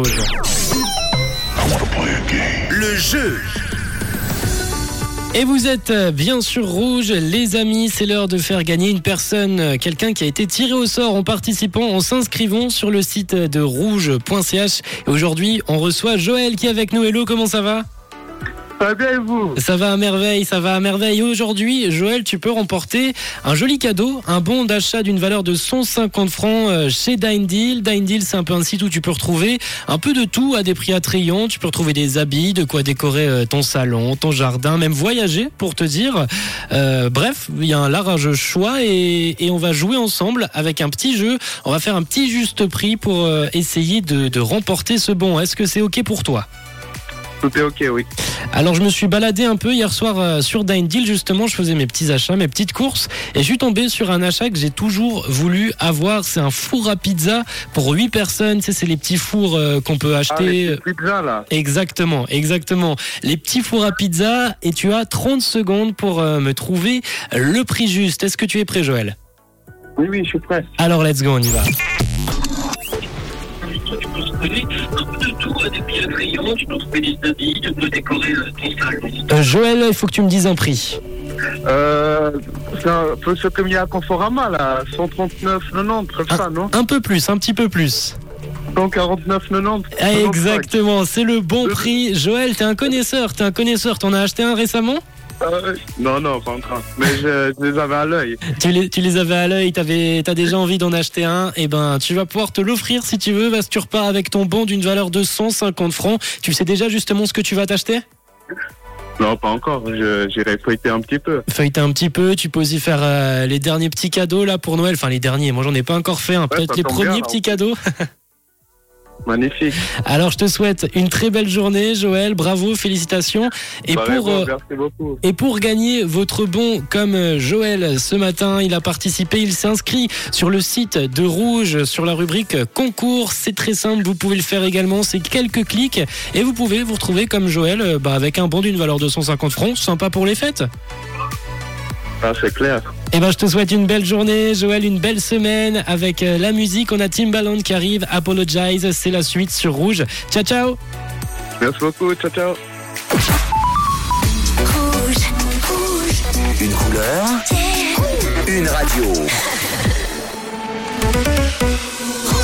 Rouge. Le jeu. Et vous êtes euh, bien sûr rouge, les amis, c'est l'heure de faire gagner une personne, euh, quelqu'un qui a été tiré au sort en participant, en s'inscrivant sur le site de rouge.ch. Et aujourd'hui, on reçoit Joël qui est avec nous. Hello, comment ça va? Ça va bien et vous Ça va à merveille, ça va à merveille. Aujourd'hui, Joël, tu peux remporter un joli cadeau, un bon d'achat d'une valeur de 150 francs euh, chez Dine Deal. Dine Deal, c'est un peu un site où tu peux retrouver un peu de tout à des prix attrayants. Tu peux retrouver des habits, de quoi décorer euh, ton salon, ton jardin, même voyager pour te dire. Euh, bref, il y a un large choix et, on va jouer ensemble avec un petit jeu. On va faire un petit juste prix pour essayer de, de remporter ce bon. Est-ce que c'est OK pour toi? Tout est ok, oui. alors je me suis baladé un peu hier soir euh, sur Dine Deal justement, je faisais mes petits achats, mes petites courses et je suis tombé sur un achat que j'ai toujours voulu avoir, c'est un four à pizza pour 8 personnes, tu sais c'est les petits fours euh, qu'on peut Ah, acheter. les pizzas, là. Exactement, exactement. Les petits fours à pizza et tu as 30 secondes pour euh, me trouver le prix juste. Est-ce que tu es prêt Joël? Oui, oui, je suis prêt. Alors let's go, on y va. Euh, Joël, il faut que tu me dises un prix. Euh, c'est un peu ce comme il y a à Conforama, là. 139,90, comme ça, non Un peu plus, un petit peu plus. 149,90. Ah, Exactement, c'est le bon prix. Joël, t'es un connaisseur, t'es un connaisseur. T'en as acheté un récemment? Euh, non, non, pas encore. Mais je, je les avais à l'œil. tu les, tu les avais à l'œil, t'avais- t'as déjà envie d'en acheter un. Et ben, tu vas pouvoir te l'offrir si tu veux. Parce que tu repars avec ton bon d'une valeur de 150 francs. Tu sais déjà justement ce que tu vas t'acheter? Non, pas encore. Je- J'irai feuilleter un petit peu. Feuilleter un petit peu. Tu peux aussi faire euh, les derniers petits cadeaux là pour Noël. Enfin, les derniers. Moi, j'en ai pas encore fait. hein. Peut-être les premiers bien, petits cadeaux. Magnifique. Alors, je te souhaite une très belle journée, Joël. Bravo, félicitations. Et Bah, pour bon, euh, Merci beaucoup. Et pour gagner votre bon, comme euh, Joël ce matin, il a participé, il s'est inscrit sur le site de Rouge, sur la rubrique concours. C'est très simple, vous pouvez le faire également, c'est quelques clics et vous pouvez vous retrouver comme Joël euh, bah, avec un bon d'une valeur de 150 francs, sympa pour les fêtes. Ah, c'est clair. Et ben je te souhaite une belle journée, Joël, une belle semaine avec euh, la musique. On a Timbaland qui arrive, Apologize, c'est la suite sur Rouge. Ciao ciao Merci beaucoup. Ciao, ciao. Une couleur. Une radio.